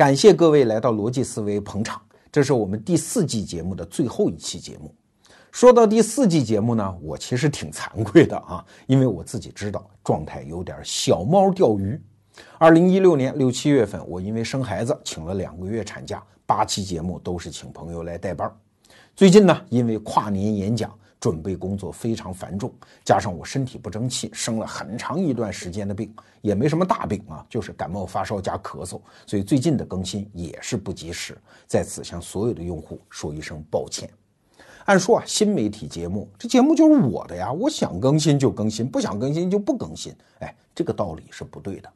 感谢各位来到逻辑思维捧场，这是我们第四季节目的最后一期节目。说到第四季节目呢，我其实挺惭愧的啊，因为我自己知道状态有点小猫钓鱼。二零一六年六七月份，我因为生孩子请了两个月产假，八期节目都是请朋友来代班。最近呢，因为跨年演讲。准备工作非常繁重，加上我身体不争气，生了很长一段时间的病，也没什么大病啊，就是感冒发烧加咳嗽，所以最近的更新也是不及时，在此向所有的用户说一声抱歉。按说啊，新媒体节目这节目就是我的呀，我想更新就更新，不想更新就不更新，哎，这个道理是不对的。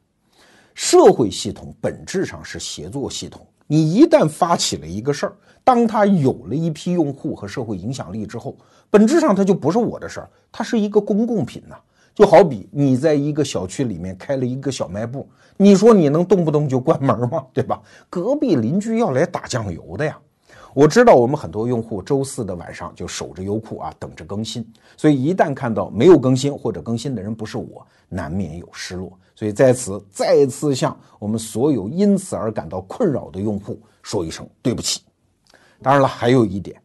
社会系统本质上是协作系统。你一旦发起了一个事儿，当它有了一批用户和社会影响力之后，本质上它就不是我的事儿，它是一个公共品呐。就好比你在一个小区里面开了一个小卖部，你说你能动不动就关门吗？对吧？隔壁邻居要来打酱油的呀。我知道我们很多用户周四的晚上就守着优酷啊，等着更新，所以一旦看到没有更新或者更新的人不是我，难免有失落。所以在此再次向我们所有因此而感到困扰的用户说一声对不起。当然了，还有一点，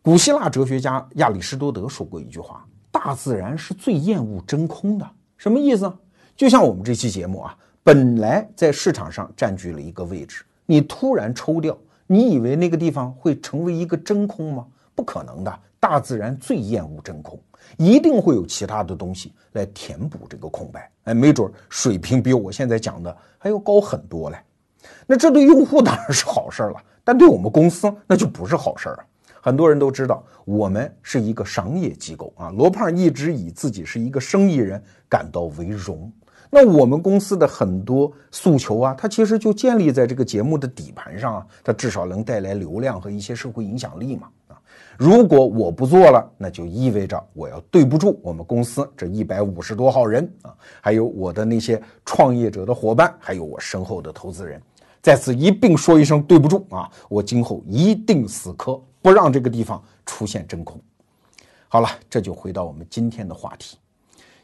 古希腊哲学家亚里士多德说过一句话：“大自然是最厌恶真空的。”什么意思？就像我们这期节目啊，本来在市场上占据了一个位置，你突然抽掉，你以为那个地方会成为一个真空吗？不可能的。大自然最厌恶真空。一定会有其他的东西来填补这个空白，哎，没准水平比我现在讲的还要高很多嘞。那这对用户当然是好事了，但对我们公司那就不是好事啊。很多人都知道我们是一个商业机构啊，罗胖一直以自己是一个生意人感到为荣。那我们公司的很多诉求啊，它其实就建立在这个节目的底盘上啊，它至少能带来流量和一些社会影响力嘛。如果我不做了，那就意味着我要对不住我们公司这一百五十多号人啊，还有我的那些创业者的伙伴，还有我身后的投资人，在此一并说一声对不住啊！我今后一定死磕，不让这个地方出现真空。好了，这就回到我们今天的话题。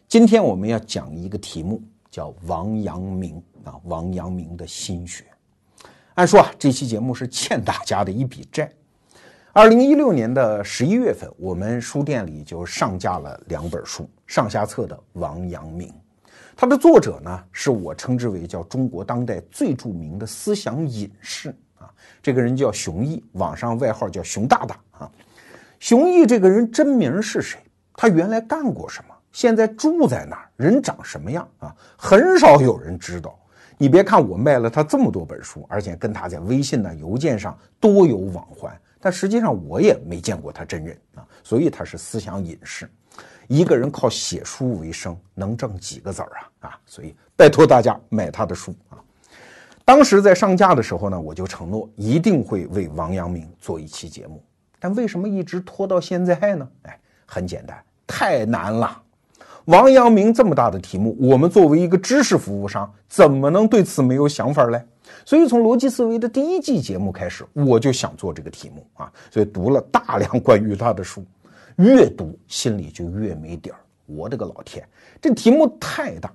今天我们要讲一个题目，叫王阳明啊，王阳明的心学。按说啊，这期节目是欠大家的一笔债。二零一六年的十一月份，我们书店里就上架了两本书，上下册的王阳明，他的作者呢是我称之为叫中国当代最著名的思想隐士啊，这个人叫熊毅，网上外号叫熊大大啊。熊毅这个人真名是谁？他原来干过什么？现在住在哪儿？人长什么样啊？很少有人知道。你别看我卖了他这么多本书，而且跟他在微信呢、邮件上多有往还。但实际上我也没见过他真人啊，所以他是思想隐士。一个人靠写书为生，能挣几个子儿啊？啊，所以拜托大家买他的书啊。当时在上架的时候呢，我就承诺一定会为王阳明做一期节目。但为什么一直拖到现在呢？哎，很简单，太难了。王阳明这么大的题目，我们作为一个知识服务商，怎么能对此没有想法嘞？所以从逻辑思维的第一季节目开始，我就想做这个题目啊，所以读了大量关于他的书，越读心里就越没底儿。我的个老天，这题目太大！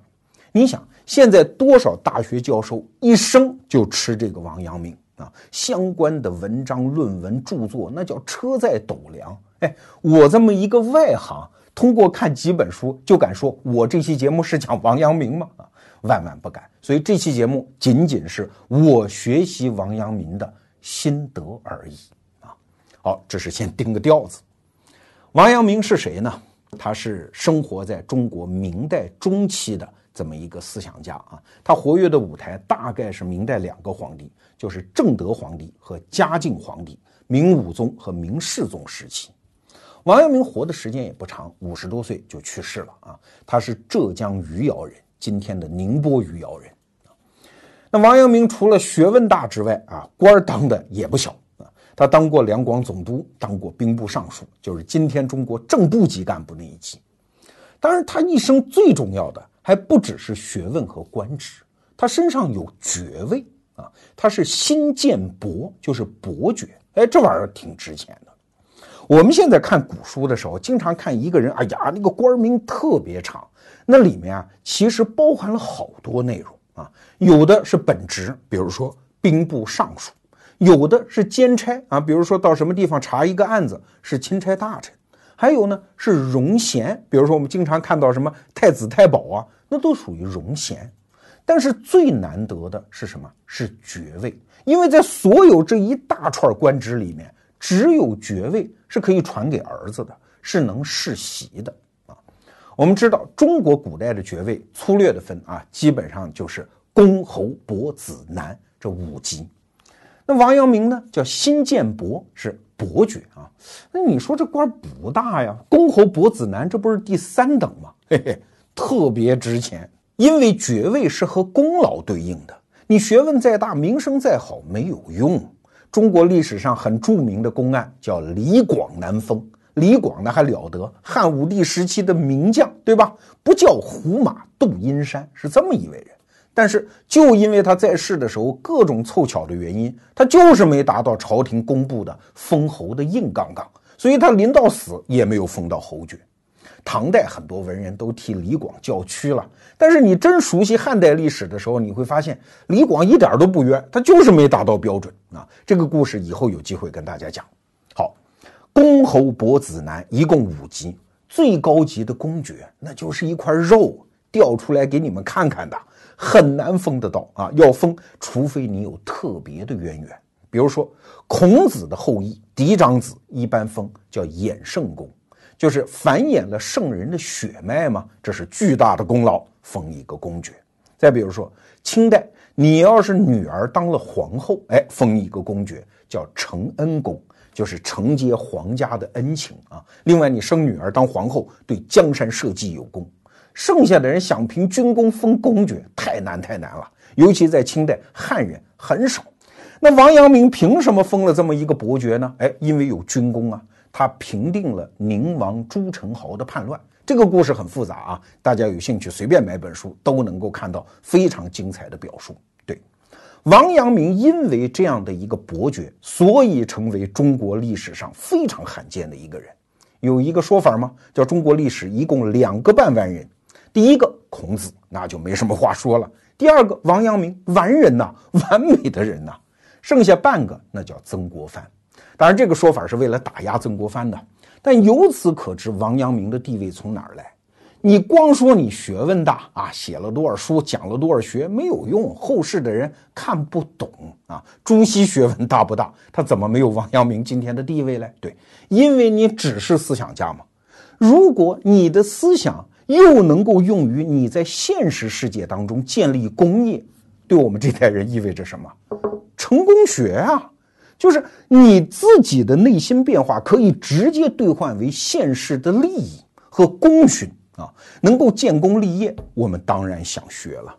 你想，现在多少大学教授一生就吃这个王阳明啊？相关的文章、论文、著作那叫车载斗量。哎，我这么一个外行，通过看几本书就敢说我这期节目是讲王阳明吗？啊？万万不敢，所以这期节目仅仅是我学习王阳明的心得而已啊。好，这是先定个调子。王阳明是谁呢？他是生活在中国明代中期的这么一个思想家啊。他活跃的舞台大概是明代两个皇帝，就是正德皇帝和嘉靖皇帝，明武宗和明世宗时期。王阳明活的时间也不长，五十多岁就去世了啊。他是浙江余姚人。今天的宁波余姚人，那王阳明除了学问大之外啊，官儿当的也不小啊。他当过两广总督，当过兵部尚书，就是今天中国正部级干部那一级。当然，他一生最重要的还不只是学问和官职，他身上有爵位啊。他是新建伯，就是伯爵。哎，这玩意儿挺值钱的。我们现在看古书的时候，经常看一个人，哎呀，那个官名特别长。那里面啊，其实包含了好多内容啊，有的是本职，比如说兵部尚书，有的是兼差啊，比如说到什么地方查一个案子是钦差大臣，还有呢是荣贤，比如说我们经常看到什么太子太保啊，那都属于荣贤。但是最难得的是什么？是爵位，因为在所有这一大串官职里面，只有爵位是可以传给儿子的，是能世袭的。我们知道中国古代的爵位粗略的分啊，基本上就是公侯伯子男这五级。那王阳明呢，叫新建伯，是伯爵啊。那你说这官不大呀？公侯伯子男，这不是第三等吗？嘿嘿，特别值钱。因为爵位是和功劳对应的，你学问再大，名声再好没有用。中国历史上很著名的公案叫李广难封，李广呢还了得，汉武帝时期的名将，对吧？不叫胡马度阴山，是这么一位人。但是就因为他在世的时候各种凑巧的原因，他就是没达到朝廷公布的封侯的硬杠杠，所以他临到死也没有封到侯爵。唐代很多文人都替李广叫屈了，但是你真熟悉汉代历史的时候，你会发现李广一点都不冤，他就是没达到标准啊。这个故事以后有机会跟大家讲。公侯伯子男一共五级，最高级的公爵那就是一块肉，掉出来给你们看看的，很难封得到啊。要封，除非你有特别的渊源，比如说孔子的后裔嫡长子，一般封叫衍圣公。就是繁衍了圣人的血脉嘛，这是巨大的功劳，封一个公爵。再比如说，清代你要是女儿当了皇后，哎，封一个公爵叫承恩公，就是承接皇家的恩情啊。另外，你生女儿当皇后，对江山社稷有功。剩下的人想凭军功封公爵，太难太难了，尤其在清代，汉人很少。那王阳明凭什么封了这么一个伯爵呢？哎，因为有军功啊。他平定了宁王朱宸濠的叛乱，这个故事很复杂啊，大家有兴趣随便买本书都能够看到非常精彩的表述。王阳明因为这样的一个伯爵，所以成为中国历史上非常罕见的一个人。有一个说法吗？叫中国历史一共两个半完人，第一个孔子，那就没什么话说了；第二个王阳明，完人呐，完美的人呐，剩下半个那叫曾国藩。当然，这个说法是为了打压曾国藩的，但由此可知，王阳明的地位从哪儿来？你光说你学问大啊，写了多少书，讲了多少学没有用，后世的人看不懂啊。朱熹学问大不大？他怎么没有王阳明今天的地位嘞？对，因为你只是思想家嘛。如果你的思想又能够用于你在现实世界当中建立功业，对我们这代人意味着什么？成功学啊！就是你自己的内心变化可以直接兑换为现实的利益和功勋啊，能够建功立业，我们当然想学了。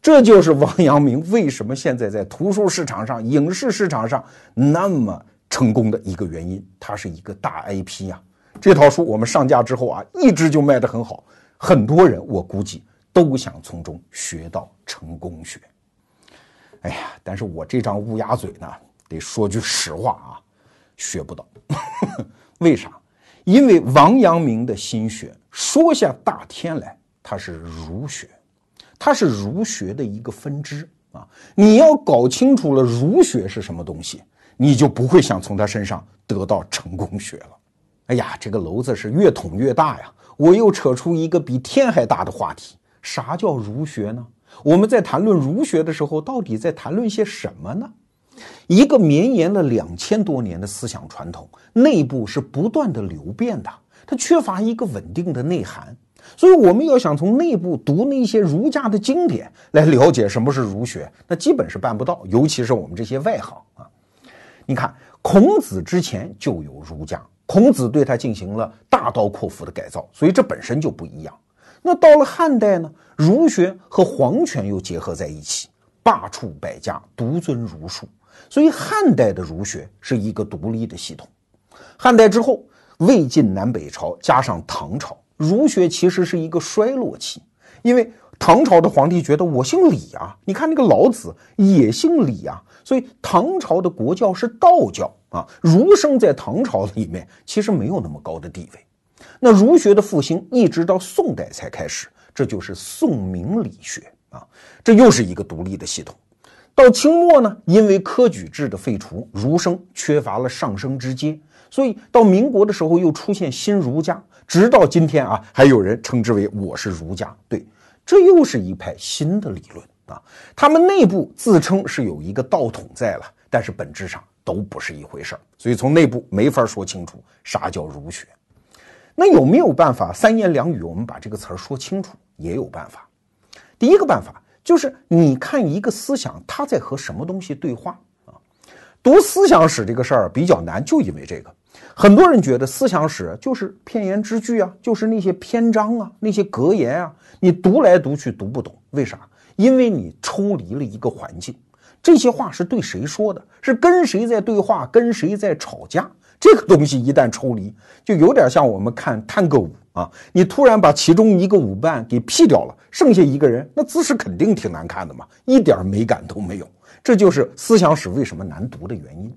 这就是王阳明为什么现在在图书市场上、影视市场上那么成功的一个原因。他是一个大 IP 呀。这套书我们上架之后啊，一直就卖得很好，很多人我估计都想从中学到成功学。哎呀，但是我这张乌鸦嘴呢？得说句实话啊，学不到，为啥？因为王阳明的心学说下大天来，它是儒学，它是儒学的一个分支啊。你要搞清楚了儒学是什么东西，你就不会想从他身上得到成功学了。哎呀，这个篓子是越捅越大呀！我又扯出一个比天还大的话题，啥叫儒学呢？我们在谈论儒学的时候，到底在谈论些什么呢？一个绵延了两千多年的思想传统，内部是不断的流变的，它缺乏一个稳定的内涵。所以，我们要想从内部读那些儒家的经典来了解什么是儒学，那基本是办不到。尤其是我们这些外行啊，你看，孔子之前就有儒家，孔子对他进行了大刀阔斧的改造，所以这本身就不一样。那到了汉代呢，儒学和皇权又结合在一起，罢黜百家，独尊儒术。所以汉代的儒学是一个独立的系统。汉代之后，魏晋南北朝加上唐朝，儒学其实是一个衰落期。因为唐朝的皇帝觉得我姓李啊，你看那个老子也姓李啊，所以唐朝的国教是道教啊。儒生在唐朝里面其实没有那么高的地位。那儒学的复兴一直到宋代才开始，这就是宋明理学啊，这又是一个独立的系统。到清末呢，因为科举制的废除，儒生缺乏了上升之阶，所以到民国的时候又出现新儒家，直到今天啊，还有人称之为我是儒家。对，这又是一派新的理论啊。他们内部自称是有一个道统在了，但是本质上都不是一回事儿，所以从内部没法说清楚啥叫儒学。那有没有办法三言两语我们把这个词儿说清楚？也有办法。第一个办法。就是你看一个思想，它在和什么东西对话啊？读思想史这个事儿比较难，就因为这个，很多人觉得思想史就是片言之句啊，就是那些篇章啊，那些格言啊，你读来读去读不懂，为啥？因为你抽离了一个环境，这些话是对谁说的？是跟谁在对话？跟谁在吵架？这个东西一旦抽离，就有点像我们看探戈舞啊，你突然把其中一个舞伴给劈掉了，剩下一个人，那姿势肯定挺难看的嘛，一点美感都没有。这就是思想史为什么难读的原因。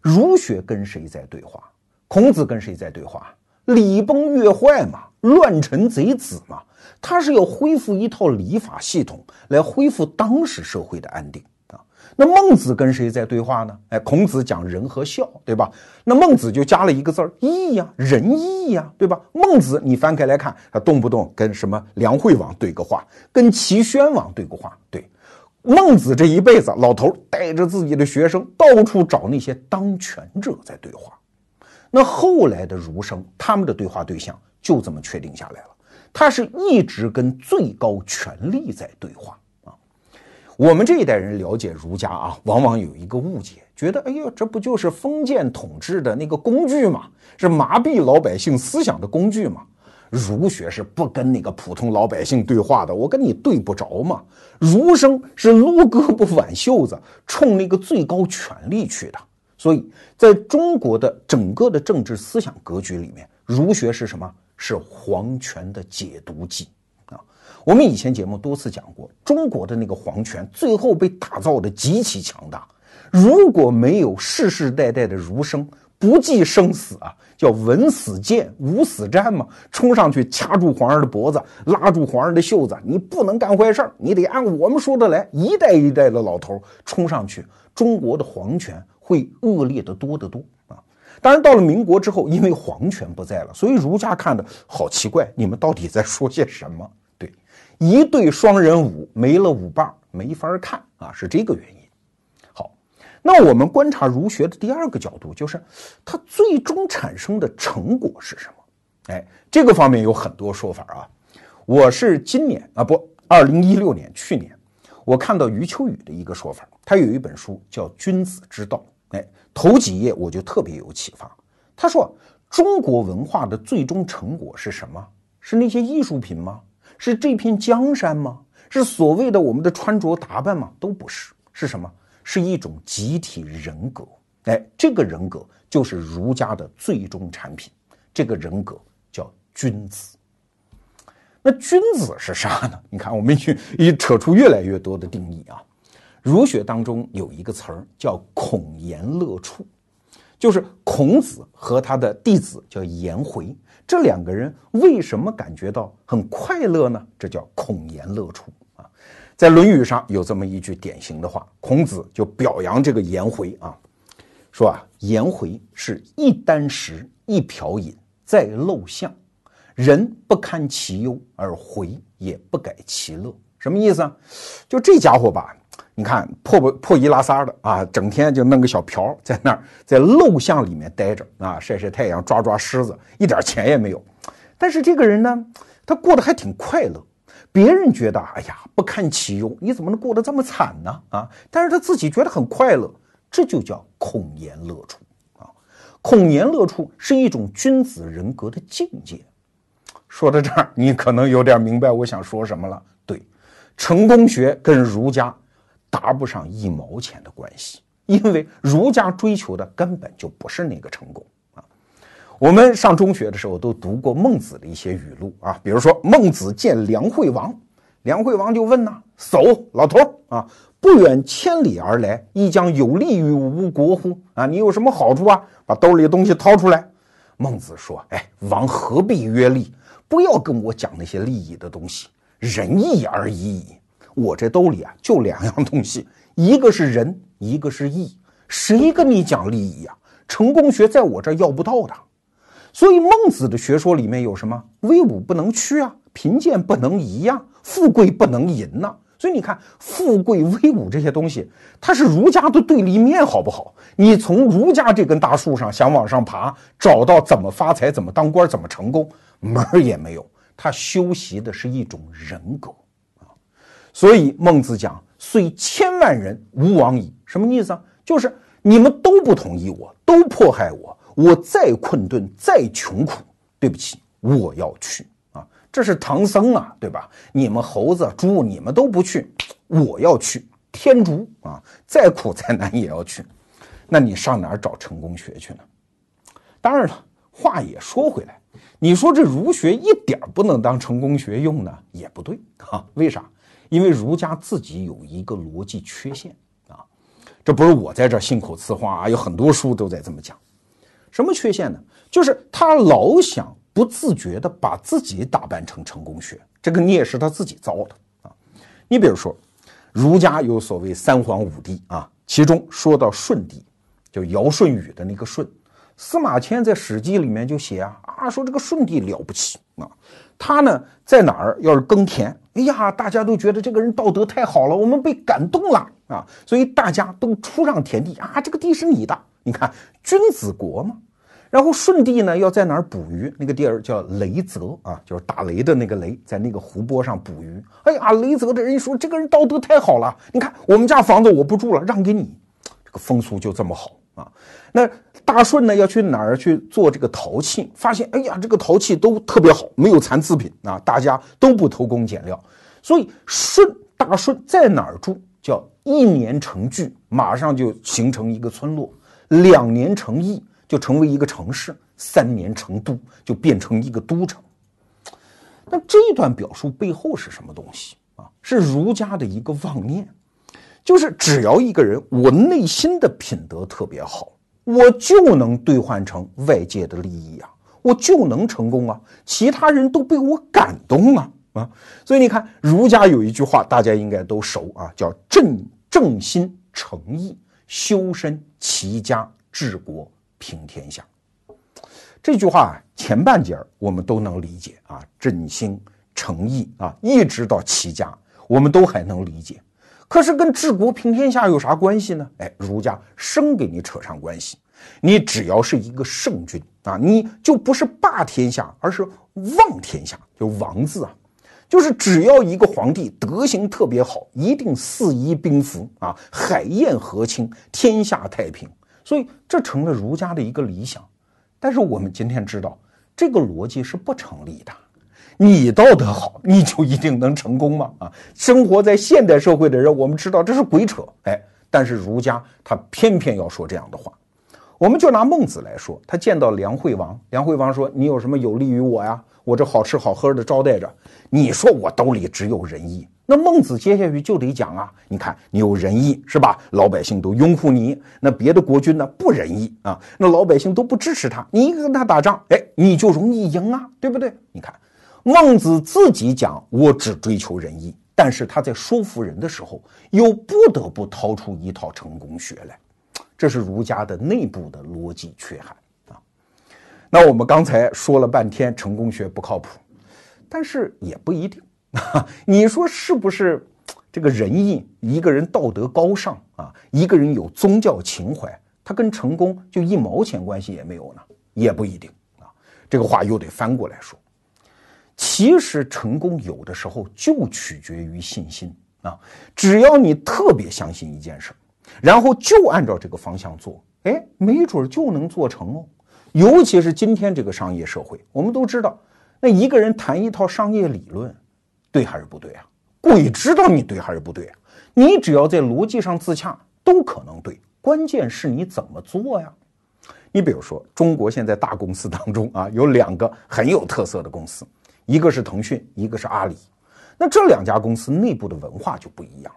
儒学跟谁在对话？孔子跟谁在对话？礼崩乐坏嘛，乱臣贼子嘛，他是要恢复一套礼法系统，来恢复当时社会的安定啊。那孟子跟谁在对话呢？哎，孔子讲仁和孝，对吧？那孟子就加了一个字儿义呀，仁义呀，对吧？孟子你翻开来看，他动不动跟什么梁惠王对个话，跟齐宣王对个话。对，孟子这一辈子，老头带着自己的学生到处找那些当权者在对话。那后来的儒生，他们的对话对象就这么确定下来了，他是一直跟最高权力在对话啊。我们这一代人了解儒家啊，往往有一个误解，觉得哎呦，这不就是封建统治的那个工具吗？是麻痹老百姓思想的工具吗？儒学是不跟那个普通老百姓对话的，我跟你对不着嘛。儒生是撸胳膊挽袖子，冲那个最高权力去的。所以，在中国的整个的政治思想格局里面，儒学是什么？是皇权的解毒剂啊。我们以前节目多次讲过，中国的那个皇权最后被打造的极其强大。如果没有世世代代的儒生不计生死啊，叫文死谏，武死战嘛，冲上去掐住皇上的脖子，拉住皇上的袖子，你不能干坏事儿，你得按我们说的来。一代一代的老头冲上去，中国的皇权会恶劣的多得多啊。当然，到了民国之后，因为皇权不在了，所以儒家看的好奇怪，你们到底在说些什么？对一对双人舞没了舞伴，没法看啊，是这个原因。那我们观察儒学的第二个角度，就是它最终产生的成果是什么？哎，这个方面有很多说法啊。我是今年啊，不，二零一六年，去年，我看到余秋雨的一个说法，他有一本书叫《君子之道》，哎，头几页我就特别有启发。他说，中国文化的最终成果是什么？是那些艺术品吗？是这片江山吗？是所谓的我们的穿着打扮吗？都不是，是什么？是一种集体人格。哎，这个人格就是儒家的最终产品。这个人格叫君子。那君子是啥呢？你看，我们去一扯出越来越多的定义啊。儒学当中有一个词儿叫孔颜乐处，就是孔子和他的弟子叫颜回。这两个人为什么感觉到很快乐呢？这叫孔颜乐处。在《论语》上有这么一句典型的话，孔子就表扬这个颜回啊，说啊，颜回是一箪食，一瓢饮，在陋巷，人不堪其忧，而回也不改其乐。什么意思啊？就这家伙吧。你看破不破衣拉撒的啊，整天就弄个小瓢在那儿，在陋巷里面待着啊，晒晒太阳，抓抓虱子，一点钱也没有。但是这个人呢，他过得还挺快乐。别人觉得，哎呀，不堪其忧，你怎么能过得这么惨呢？啊，但是他自己觉得很快乐，这就叫孔颜乐处啊。孔颜乐处是一种君子人格的境界。说到这儿，你可能有点明白我想说什么了。对，成功学跟儒家。搭不上一毛钱的关系，因为儒家追求的根本就不是那个成功。我们上中学的时候都读过孟子的一些语录啊，比如说孟子见梁惠王，梁惠王就问呐：“叟老头啊，不远千里而来，亦将有利于吴国乎？啊，你有什么好处啊？把兜里的东西掏出来。”孟子说：“哎，王何必约利？不要跟我讲那些利益的东西，仁义而已矣。”我这兜里啊就两样东西，一个是仁，一个是义，谁跟你讲利益啊？成功学在我这儿要不到的。所以孟子的学说里面有什么？威武不能屈啊，贫贱不能移呀，富贵不能淫呐。所以你看，富贵、威武这些东西，它是儒家的对立面，好不好？你从儒家这根大树上想往上爬，找到怎么发财、怎么当官、怎么成功，门儿也没有。他修习的是一种人格啊。所以孟子讲：“虽千万人，吾往矣。”什么意思啊？就是你们都不同意我，都迫害我，我再困顿、再穷苦，对不起，我要去啊。这是唐僧啊，对吧？你们猴子、猪，你们都不去，我要去。天竺啊，再苦再难也要去。那你上哪儿找成功学去呢？当然了，话也说回来，你说这儒学一点不能当成功学用呢，也不对啊。为啥？因为儒家自己有一个逻辑缺陷啊。这不是我在这信口雌黄啊，有很多书都在这么讲。什么缺陷呢？就是他老想。不自觉地把自己打扮成成功学，这个孽是他自己造的啊！你比如说，儒家有所谓三皇五帝啊，其中说到舜帝，就尧舜禹的那个舜，司马迁在《史记》里面就写啊啊，说这个舜帝了不起啊，他呢在哪儿要是耕田，哎呀，大家都觉得这个人道德太好了，我们被感动了啊，所以大家都出让田地啊，这个地是你的，你看君子国嘛。然后舜帝呢要在哪儿捕鱼？那个地儿叫雷泽啊，就是打雷的那个雷，在那个湖泊上捕鱼。哎呀，雷泽的人说这个人道德太好了，你看我们家房子我不住了，让给你，这个风俗就这么好啊。那大舜呢要去哪儿去做这个陶器？发现哎呀，这个陶器都特别好，没有残次品啊，大家都不偷工减料。所以舜大舜在哪儿住？叫一年成聚，马上就形成一个村落；两年成邑。就成为一个城市，三年成都，就变成一个都城。那这段表述背后是什么东西啊？是儒家的一个妄念，就是只要一个人我内心的品德特别好，我就能兑换成外界的利益啊，我就能成功啊，其他人都被我感动啊啊！所以你看，儒家有一句话，大家应该都熟啊，叫正正心诚意，修身齐家治国。平天下，这句话前半截儿我们都能理解啊，振兴诚意啊，一直到齐家，我们都还能理解。可是跟治国平天下有啥关系呢？哎，儒家生给你扯上关系。你只要是一个圣君啊，你就不是霸天下，而是望天下，就王字啊，就是只要一个皇帝德行特别好，一定四夷宾服啊，海晏河清，天下太平。所以这成了儒家的一个理想，但是我们今天知道这个逻辑是不成立的。你道德好，你就一定能成功吗？啊，生活在现代社会的人，我们知道这是鬼扯。哎，但是儒家他偏偏要说这样的话。我们就拿孟子来说，他见到梁惠王，梁惠王说：“你有什么有利于我呀？我这好吃好喝的招待着，你说我兜里只有仁义。”那孟子接下去就得讲啊，你看你有仁义是吧？老百姓都拥护你。那别的国君呢不仁义啊？那老百姓都不支持他。你一跟他打仗，哎，你就容易赢啊，对不对？你看，孟子自己讲我只追求仁义，但是他在说服人的时候，又不得不掏出一套成功学来，这是儒家的内部的逻辑缺憾。那我们刚才说了半天成功学不靠谱，但是也不一定。你说是不是这个仁义？一个人道德高尚啊，一个人有宗教情怀，他跟成功就一毛钱关系也没有呢？也不一定啊。这个话又得翻过来说，其实成功有的时候就取决于信心啊。只要你特别相信一件事，然后就按照这个方向做，哎，没准就能做成哦。尤其是今天这个商业社会，我们都知道，那一个人谈一套商业理论。对还是不对啊？鬼知道你对还是不对啊？你只要在逻辑上自洽，都可能对。关键是你怎么做呀？你比如说，中国现在大公司当中啊，有两个很有特色的公司，一个是腾讯，一个是阿里。那这两家公司内部的文化就不一样。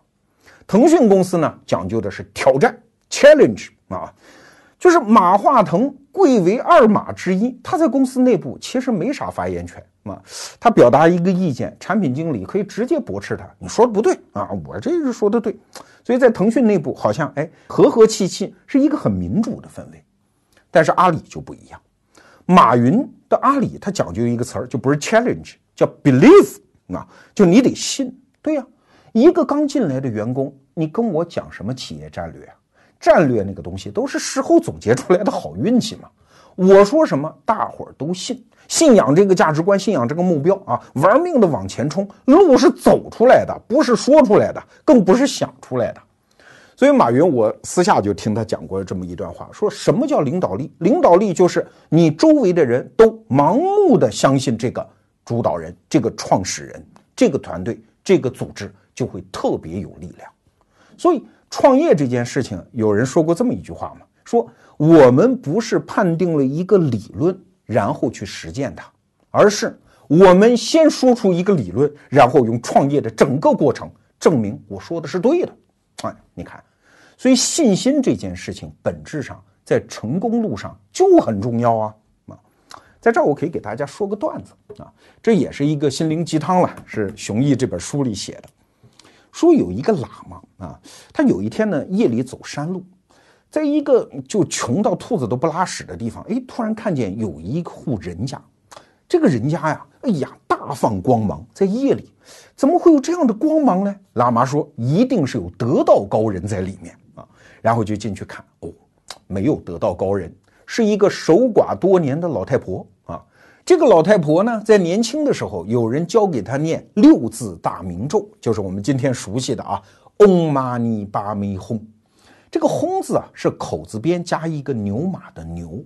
腾讯公司呢，讲究的是挑战 （challenge） 啊，就是马化腾贵为二马之一，他在公司内部其实没啥发言权。啊，他表达一个意见，产品经理可以直接驳斥他，你说的不对啊，我这是说的对。所以在腾讯内部，好像哎和和气气，是一个很民主的氛围。但是阿里就不一样，马云的阿里他讲究一个词儿，就不是 challenge，叫 believe 啊，就你得信。对呀，一个刚进来的员工，你跟我讲什么企业战略啊？战略那个东西都是事后总结出来的好运气嘛。我说什么，大伙儿都信，信仰这个价值观，信仰这个目标啊，玩命的往前冲。路是走出来的，不是说出来的，更不是想出来的。所以马云，我私下就听他讲过这么一段话，说什么叫领导力？领导力就是你周围的人都盲目的相信这个主导人、这个创始人、这个团队、这个组织，就会特别有力量。所以创业这件事情，有人说过这么一句话嘛，说。我们不是判定了一个理论，然后去实践它，而是我们先说出一个理论，然后用创业的整个过程证明我说的是对的。哎，你看，所以信心这件事情本质上在成功路上就很重要啊啊！在这儿我可以给大家说个段子啊，这也是一个心灵鸡汤了，是熊毅这本书里写的，说有一个喇嘛啊，他有一天呢夜里走山路。在一个就穷到兔子都不拉屎的地方，哎，突然看见有一户人家，这个人家呀，哎呀，大放光芒，在夜里，怎么会有这样的光芒呢？喇嘛说，一定是有得道高人在里面啊，然后就进去看，哦，没有得道高人，是一个守寡多年的老太婆。这个老太婆呢，在年轻的时候，有人教给她念六字大明咒，就是我们今天熟悉的啊，嗡嘛呢叭咪吽。这个“轰”字啊，是口字边加一个牛马的“牛”。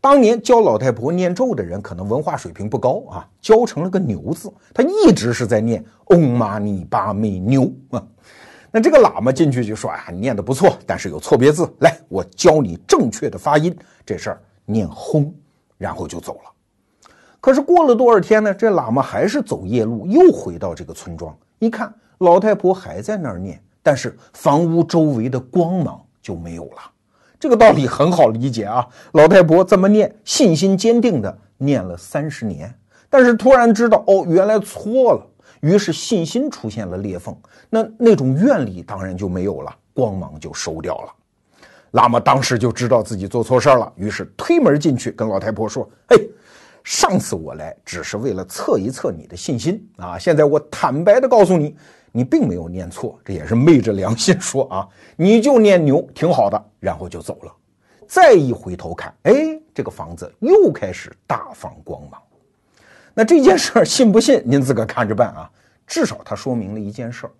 当年教老太婆念咒的人，可能文化水平不高啊，教成了个“牛”字。他一直是在念“嗡嘛呢叭咪牛”啊。那这个喇嘛进去就说：“啊，念的不错，但是有错别字，来，我教你正确的发音。这事儿念‘轰’，然后就走了。可是过了多少天呢？这喇嘛还是走夜路，又回到这个村庄，一看老太婆还在那儿念。”但是房屋周围的光芒就没有了，这个道理很好理解啊。老太婆这么念，信心坚定的念了三十年，但是突然知道哦，原来错了，于是信心出现了裂缝，那那种愿力当然就没有了，光芒就收掉了。喇嘛当时就知道自己做错事儿了，于是推门进去跟老太婆说：“嘿，上次我来只是为了测一测你的信心啊，现在我坦白的告诉你。”你并没有念错，这也是昧着良心说啊，你就念牛挺好的，然后就走了。再一回头看，哎，这个房子又开始大放光芒。那这件事儿信不信，您自个看着办啊。至少它说明了一件事儿：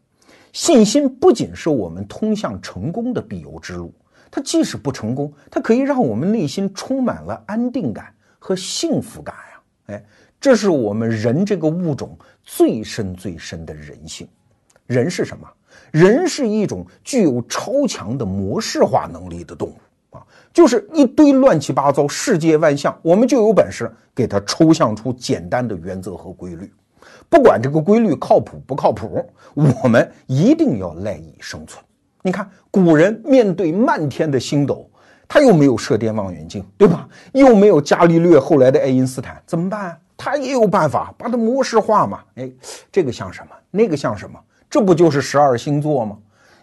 信心不仅是我们通向成功的必由之路，它即使不成功，它可以让我们内心充满了安定感和幸福感呀。哎，这是我们人这个物种最深最深的人性。人是什么？人是一种具有超强的模式化能力的动物啊，就是一堆乱七八糟世界万象，我们就有本事给它抽象出简单的原则和规律。不管这个规律靠谱不靠谱，我们一定要赖以生存。你看，古人面对漫天的星斗，他又没有射电望远镜，对吧？又没有伽利略，后来的爱因斯坦，怎么办？他也有办法把它模式化嘛。哎，这个像什么？那个像什么？这不就是十二星座吗？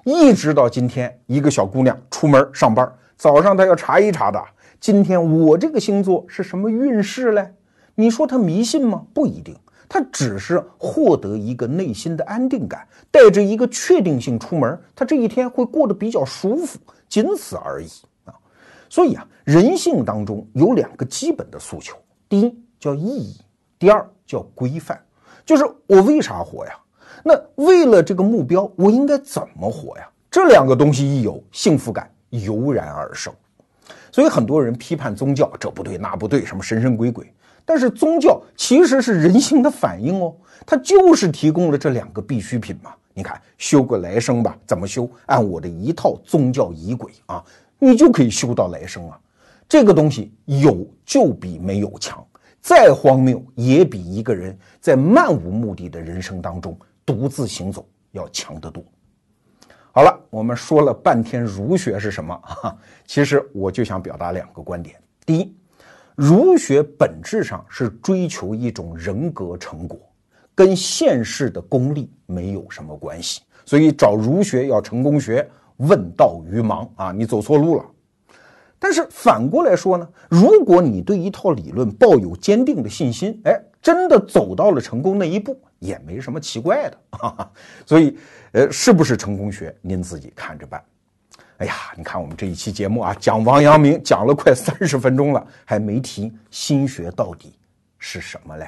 一直到今天，一个小姑娘出门上班，早上她要查一查的。今天我这个星座是什么运势嘞？你说她迷信吗？不一定，她只是获得一个内心的安定感，带着一个确定性出门，她这一天会过得比较舒服，仅此而已。所以啊，人性当中有两个基本的诉求：第一叫意义，第二叫规范。就是我为啥活呀？那为了这个目标，我应该怎么活呀？这两个东西一有，幸福感油然而生。所以很多人批判宗教，这不对那不对，什么神神鬼鬼。但是宗教其实是人性的反应哦，它就是提供了这两个必需品嘛。你看，修个来生吧，怎么修？按我的一套宗教仪轨啊，你就可以修到来生啊。这个东西有就比没有强，再荒谬也比一个人在漫无目的的人生当中。独自行走要强得多。好了，我们说了半天儒学是什么啊？其实我就想表达两个观点：第一，儒学本质上是追求一种人格成果，跟现世的功利没有什么关系。所以找儒学要成功学，问道于盲啊，你走错路了。但是反过来说呢，如果你对一套理论抱有坚定的信心，哎，真的走到了成功那一步，也没什么奇怪的。哈哈。所以，呃，是不是成功学，您自己看着办。哎呀，你看我们这一期节目啊，讲王阳明讲了快三十分钟了，还没提心学到底是什么嘞？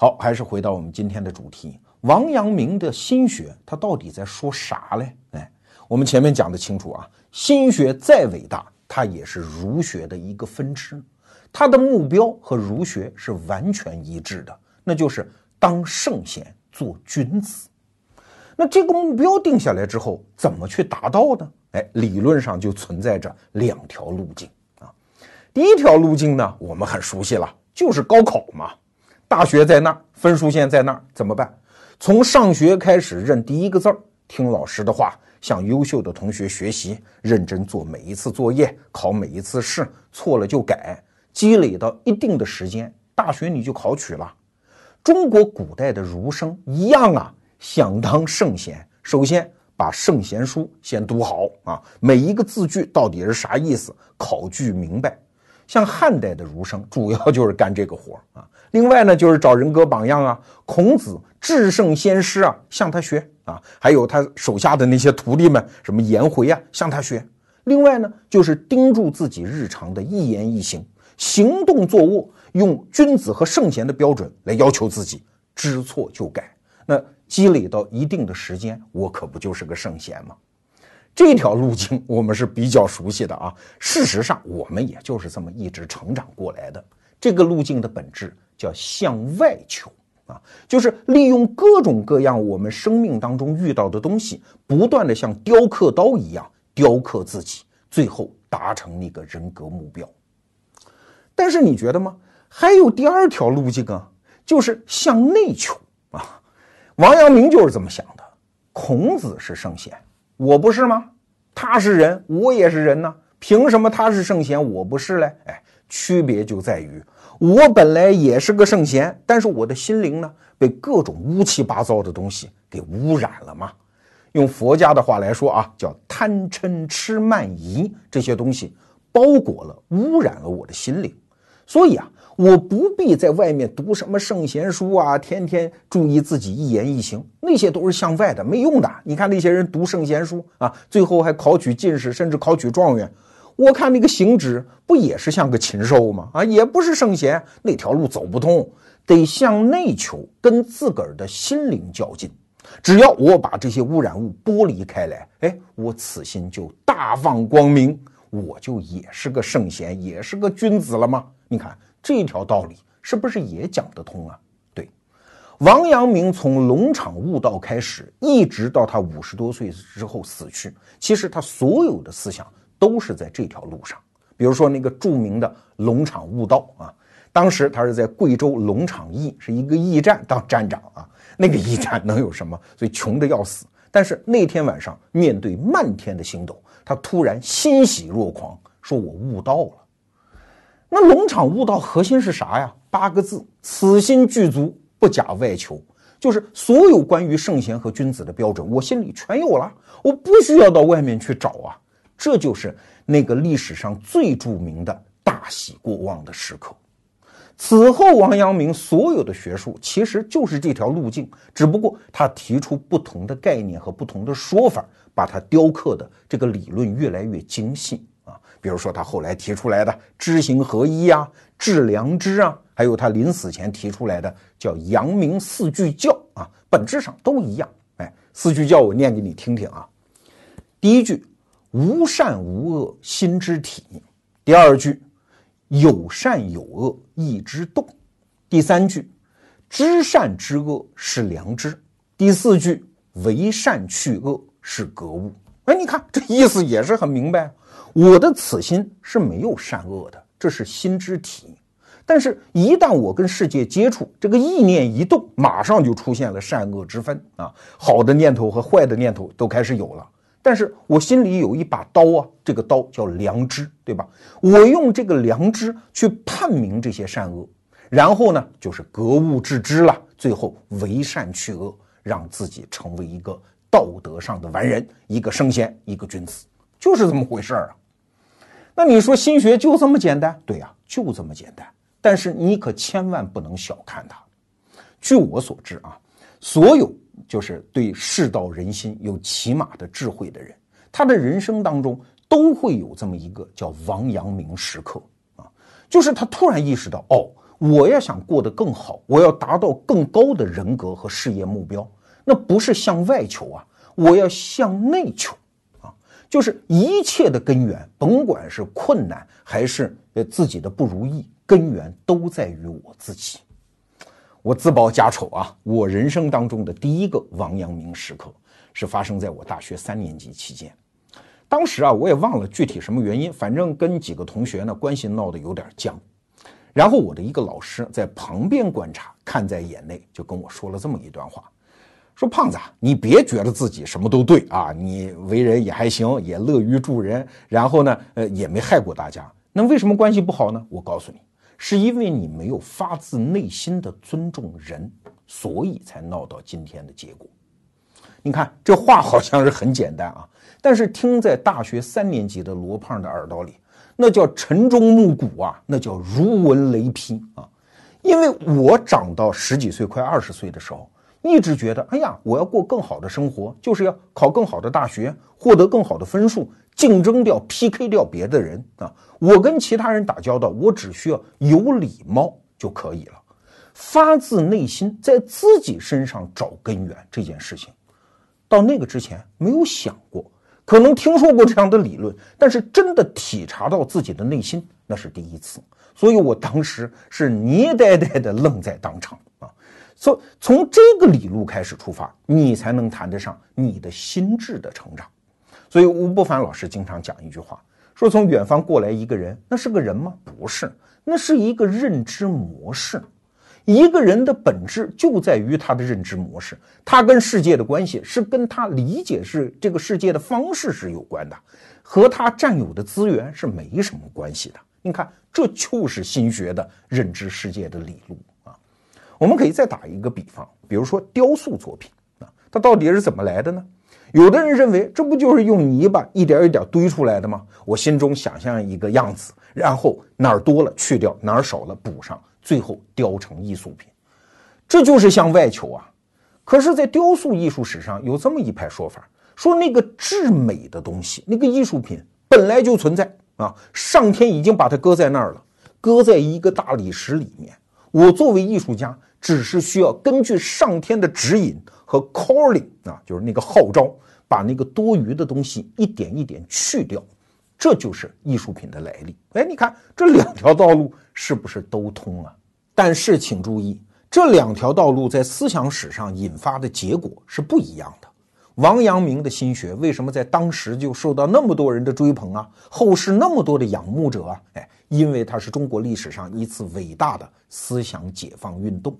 好，还是回到我们今天的主题，王阳明的心学，他到底在说啥嘞？哎，我们前面讲的清楚啊，心学再伟大，它也是儒学的一个分支，它的目标和儒学是完全一致的，那就是当圣贤。做君子，那这个目标定下来之后，怎么去达到呢？哎，理论上就存在着两条路径啊。第一条路径呢，我们很熟悉了，就是高考嘛。大学在那儿，分数线在那儿，怎么办？从上学开始认第一个字儿，听老师的话，向优秀的同学学习，认真做每一次作业，考每一次试，错了就改，积累到一定的时间，大学你就考取了。中国古代的儒生一样啊，想当圣贤，首先把圣贤书先读好啊，每一个字句到底是啥意思，考据明白。像汉代的儒生，主要就是干这个活啊。另外呢，就是找人格榜样啊，孔子至圣先师啊，向他学啊，还有他手下的那些徒弟们，什么颜回啊，向他学。另外呢，就是盯住自己日常的一言一行，行动坐卧。用君子和圣贤的标准来要求自己，知错就改。那积累到一定的时间，我可不就是个圣贤吗？这条路径我们是比较熟悉的啊。事实上，我们也就是这么一直成长过来的。这个路径的本质叫向外求啊，就是利用各种各样我们生命当中遇到的东西，不断的像雕刻刀一样雕刻自己，最后达成那个人格目标。但是你觉得吗？还有第二条路径啊，就是向内求啊。王阳明就是这么想的。孔子是圣贤，我不是吗？他是人，我也是人呢。凭什么他是圣贤，我不是嘞？哎，区别就在于我本来也是个圣贤，但是我的心灵呢，被各种乌七八糟的东西给污染了嘛。用佛家的话来说啊，叫贪嗔痴慢疑这些东西包裹了、污染了我的心灵，所以啊。我不必在外面读什么圣贤书啊，天天注意自己一言一行，那些都是向外的，没用的。你看那些人读圣贤书啊，最后还考取进士，甚至考取状元。我看那个行止不也是像个禽兽吗？啊，也不是圣贤，那条路走不通，得向内求，跟自个儿的心灵较劲。只要我把这些污染物剥离开来，哎，我此心就大放光明，我就也是个圣贤，也是个君子了吗？你看。这条道理是不是也讲得通啊？对，王阳明从龙场悟道开始，一直到他五十多岁之后死去，其实他所有的思想都是在这条路上。比如说那个著名的龙场悟道啊，当时他是在贵州龙场驿，是一个驿站当站长啊。那个驿站能有什么？所以穷的要死。但是那天晚上，面对漫天的星斗，他突然欣喜若狂，说我悟道了。那龙场悟道核心是啥呀？八个字：此心具足，不假外求。就是所有关于圣贤和君子的标准，我心里全有了，我不需要到外面去找啊。这就是那个历史上最著名的大喜过望的时刻。此后，王阳明所有的学术其实就是这条路径，只不过他提出不同的概念和不同的说法，把它雕刻的这个理论越来越精细。比如说他后来提出来的知行合一啊、致良知啊，还有他临死前提出来的叫阳明四句教啊，本质上都一样。哎，四句教我念给你听听啊。第一句，无善无恶心之体；第二句，有善有恶意之动；第三句，知善知恶是良知；第四句，为善去恶是格物。哎，你看这意思也是很明白。我的此心是没有善恶的，这是心之体。但是，一旦我跟世界接触，这个意念一动，马上就出现了善恶之分啊，好的念头和坏的念头都开始有了。但是我心里有一把刀啊，这个刀叫良知，对吧？我用这个良知去判明这些善恶，然后呢，就是格物致知了，最后为善去恶，让自己成为一个道德上的完人，一个圣贤，一个君子，就是这么回事儿啊。那你说心学就这么简单？对呀，就这么简单。但是你可千万不能小看它。据我所知啊，所有就是对世道人心有起码的智慧的人，他的人生当中都会有这么一个叫王阳明时刻啊，就是他突然意识到，哦，我要想过得更好，我要达到更高的人格和事业目标，那不是向外求啊，我要向内求，就是一切的根源，甭管是困难还是呃自己的不如意，根源都在于我自己。我自曝家丑啊！我人生当中的第一个王阳明时刻是发生在我大学三年级期间。当时啊，我也忘了具体什么原因，反正跟几个同学呢关系闹得有点僵。然后我的一个老师在旁边观察，看在眼内，就跟我说了这么一段话：说胖子，你别觉得自己什么都对啊，你为人也还行，也乐于助人，然后呢，呃，也没害过大家，那为什么关系不好呢？我告诉你。是因为你没有发自内心的尊重人，所以才闹到今天的结果。你看这话好像是很简单啊，但是听在大学三年级的罗胖的耳朵里，那叫晨钟暮鼓啊，那叫如闻雷劈啊。因为我长到十几岁、快二十岁的时候，一直觉得，哎呀，我要过更好的生活，就是要考更好的大学，获得更好的分数。竞争掉、PK 掉别的人啊！我跟其他人打交道，我只需要有礼貌就可以了。发自内心在自己身上找根源这件事情，到那个之前没有想过，可能听说过这样的理论，但是真的体察到自己的内心，那是第一次。所以我当时是捏呆呆的愣在当场啊！所从这个理路开始出发，你才能谈得上你的心智的成长。所以吴伯凡老师经常讲一句话，说从远方过来一个人，那是个人吗？不是，那是一个认知模式。一个人的本质就在于他的认知模式，他跟世界的关系是跟他理解是这个世界的方式是有关的，和他占有的资源是没什么关系的。你看，这就是心学的认知世界的理路。我们可以再打一个比方，比如说雕塑作品啊，它到底是怎么来的呢？有的人认为，这不就是用泥巴一点一点堆出来的吗？我心中想象一个样子，然后哪儿多了去掉，哪儿少了补上，最后雕成艺术品，这就是向外求啊。可是，在雕塑艺术史上有这么一派说法，说那个至美的东西，那个艺术品本来就存在啊，上天已经把它搁在那儿了，搁在一个大理石里面。我作为艺术家，只是需要根据上天的指引。和 calling 啊，就是那个号召，把那个多余的东西一点一点去掉，这就是艺术品的来历。哎，你看这两条道路是不是都通啊？但是请注意，这两条道路在思想史上引发的结果是不一样的。王阳明的心学为什么在当时就受到那么多人的追捧啊？后世那么多的仰慕者啊？哎，因为它是中国历史上一次伟大的思想解放运动。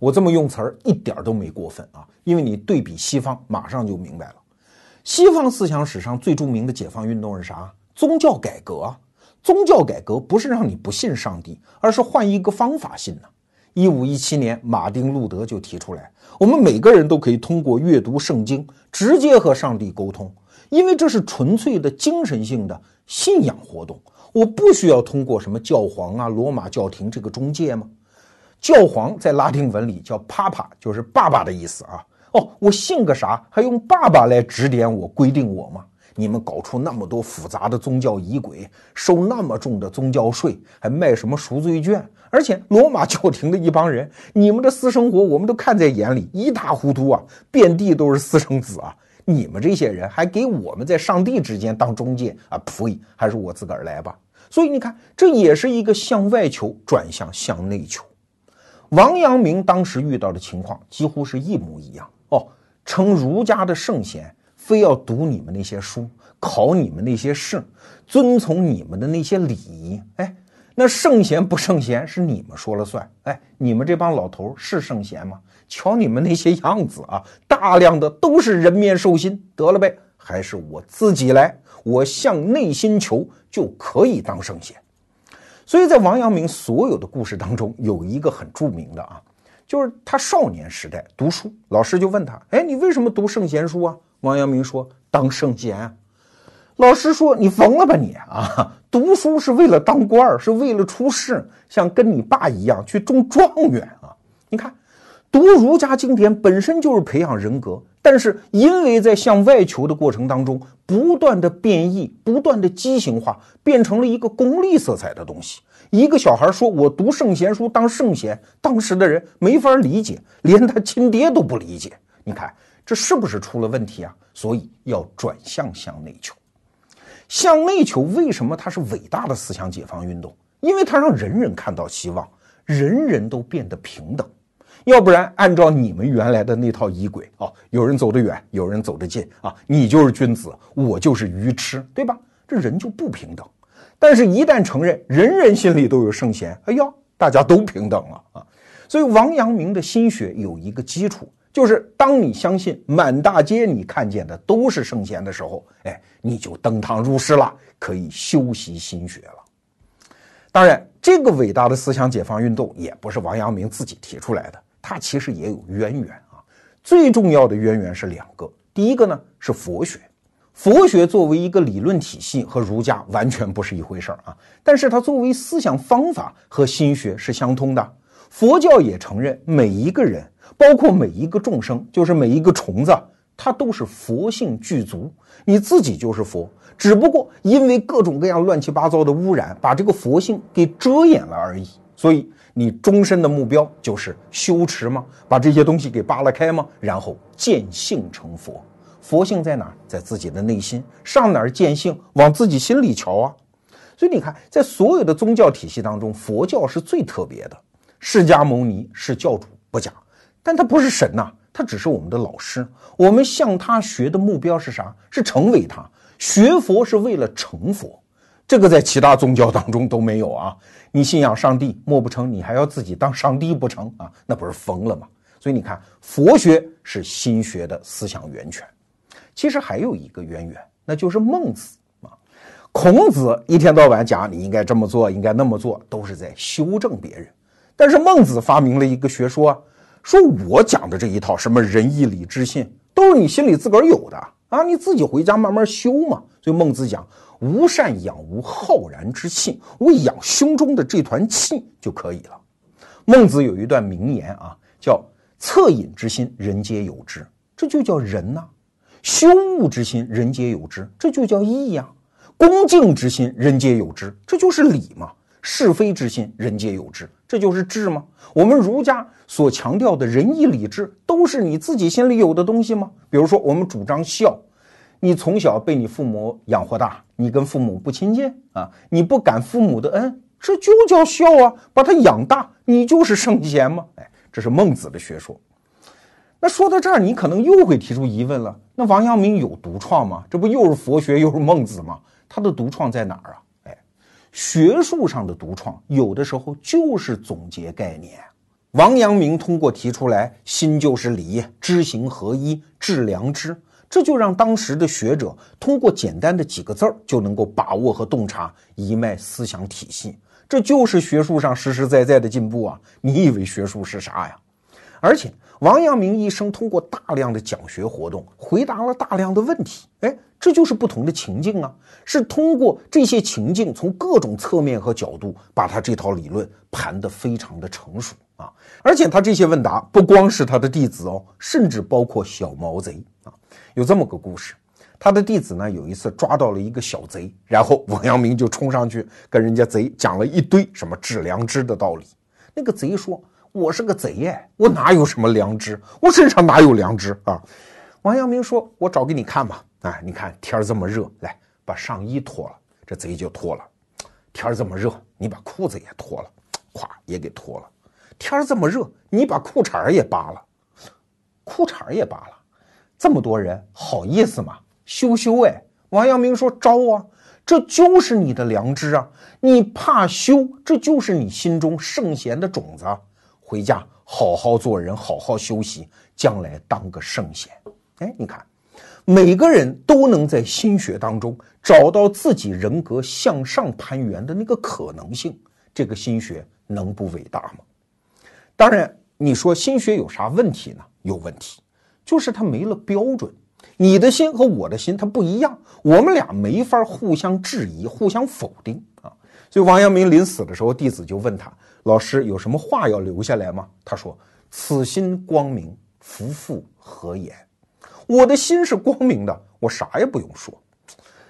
我这么用词儿一点都没过分啊，因为你对比西方，马上就明白了。西方思想史上最著名的解放运动是啥？宗教改革。宗教改革不是让你不信上帝，而是换一个方法信呢。一五一七年，马丁路德就提出来，我们每个人都可以通过阅读圣经，直接和上帝沟通，因为这是纯粹的精神性的信仰活动。我不需要通过什么教皇啊、罗马教廷这个中介吗？教皇在拉丁文里叫 Papa，就是爸爸的意思啊。哦，我信个啥，还用爸爸来指点我、规定我吗？你们搞出那么多复杂的宗教仪轨，收那么重的宗教税，还卖什么赎罪券？而且罗马教廷的一帮人，你们的私生活我们都看在眼里，一塌糊涂啊，遍地都是私生子啊。你们这些人还给我们在上帝之间当中介啊？呸！还是我自个儿来吧。所以你看，这也是一个向外求转向向内求。王阳明当时遇到的情况几乎是一模一样哦，称儒家的圣贤，非要读你们那些书，考你们那些试，遵从你们的那些礼仪。哎，那圣贤不圣贤是你们说了算。哎，你们这帮老头是圣贤吗？瞧你们那些样子啊，大量的都是人面兽心。得了呗，还是我自己来？我向内心求就可以当圣贤。所以在王阳明所有的故事当中，有一个很著名的啊，就是他少年时代读书，老师就问他：“哎，你为什么读圣贤书啊？”王阳明说：“当圣贤啊。”老师说：“你疯了吧你啊！读书是为了当官儿，是为了出世，像跟你爸一样去中状元啊！你看，读儒家经典本身就是培养人格，但是因为在向外求的过程当中，不断的变异，不断的畸形化，变成了一个功利色彩的东西。一个小孩说我读圣贤书当圣贤，当时的人没法理解，连他亲爹都不理解。你看这是不是出了问题啊？所以要转向向内求。”向内求，为什么它是伟大的思想解放运动？因为它让人人看到希望，人人都变得平等。要不然，按照你们原来的那套仪轨啊，有人走得远，有人走得近啊，你就是君子，我就是愚痴，对吧？这人就不平等。但是，一旦承认人人心里都有圣贤，哎呀，大家都平等了啊！所以，王阳明的心学有一个基础。就是当你相信满大街你看见的都是圣贤的时候，哎，你就登堂入室了，可以修习心学了。当然，这个伟大的思想解放运动也不是王阳明自己提出来的，它其实也有渊源啊。最重要的渊源是两个，第一个呢是佛学，佛学作为一个理论体系和儒家完全不是一回事儿啊，但是它作为思想方法和心学是相通的。佛教也承认每一个人。包括每一个众生，就是每一个虫子，它都是佛性具足。你自己就是佛，只不过因为各种各样乱七八糟的污染，把这个佛性给遮掩了而已。所以你终身的目标就是修持吗？把这些东西给扒拉开吗？然后见性成佛。佛性在哪儿？在自己的内心。上哪儿见性？往自己心里瞧啊。所以你看，在所有的宗教体系当中，佛教是最特别的。释迦牟尼是教主，不假。但他不是神呐，他只是我们的老师。我们向他学的目标是啥？是成为他。学佛是为了成佛，这个在其他宗教当中都没有啊。你信仰上帝，莫不成你还要自己当上帝不成啊？那不是疯了吗？所以你看，佛学是心学的思想源泉。其实还有一个渊源，那就是孟子啊。孔子一天到晚讲你应该这么做，应该那么做，都是在修正别人。但是孟子发明了一个学说。说我讲的这一套什么仁义礼智信，都是你心里自个儿有的啊，你自己回家慢慢修嘛。所以孟子讲：无善养无浩然之气，我养胸中的这团气就可以了。孟子有一段名言啊，叫“恻隐之心，人皆有之”，这就叫仁呐；羞恶之心，人皆有之，这就叫义呀；恭敬之心，人皆有之，这就是礼嘛。是非之心，人皆有之，这就是智吗？我们儒家所强调的仁义礼智，都是你自己心里有的东西吗？比如说，我们主张孝，你从小被你父母养活大，你跟父母不亲近啊，你不感父母的恩，这就叫孝啊！把他养大，你就是圣贤吗？哎，这是孟子的学说。那说到这儿，你可能又会提出疑问了：那王阳明有独创吗？这不又是佛学又是孟子吗？他的独创在哪儿啊？哎学术上的独创，有的时候就是总结概念。王阳明通过提出来“心就是理，知行合一，致良知”，这就让当时的学者通过简单的几个字儿就能够把握和洞察一脉思想体系。这就是学术上实实在在的进步啊！你以为学术是啥呀？而且王阳明一生通过大量的讲学活动，回答了大量的问题。哎。这就是不同的情境啊，是通过这些情境，从各种侧面和角度，把他这套理论盘得非常的成熟啊。而且他这些问答不光是他的弟子哦，甚至包括小毛贼啊。有这么个故事，他的弟子呢有一次抓到了一个小贼，然后王阳明就冲上去跟人家贼讲了一堆什么治良知的道理。那个贼说：“我是个贼哎，我哪有什么良知？我身上哪有良知啊？”王阳明说：“我找给你看吧。”哎，你看天儿这么热，来把上衣脱了，这贼就脱了。天儿这么热，你把裤子也脱了，咵也给脱了。天儿这么热，你把裤衩也扒了，裤衩也扒了。这么多人，好意思吗？羞羞哎！王阳明说招啊，这就是你的良知啊。你怕羞，这就是你心中圣贤的种子。回家好好做人，好好修习，将来当个圣贤。哎，你看。每个人都能在心学当中找到自己人格向上攀援的那个可能性，这个心学能不伟大吗？当然，你说心学有啥问题呢？有问题，就是它没了标准。你的心和我的心它不一样，我们俩没法互相质疑、互相否定啊。所以王阳明临死的时候，弟子就问他：“老师有什么话要留下来吗？”他说：“此心光明，夫复何言？”我的心是光明的，我啥也不用说。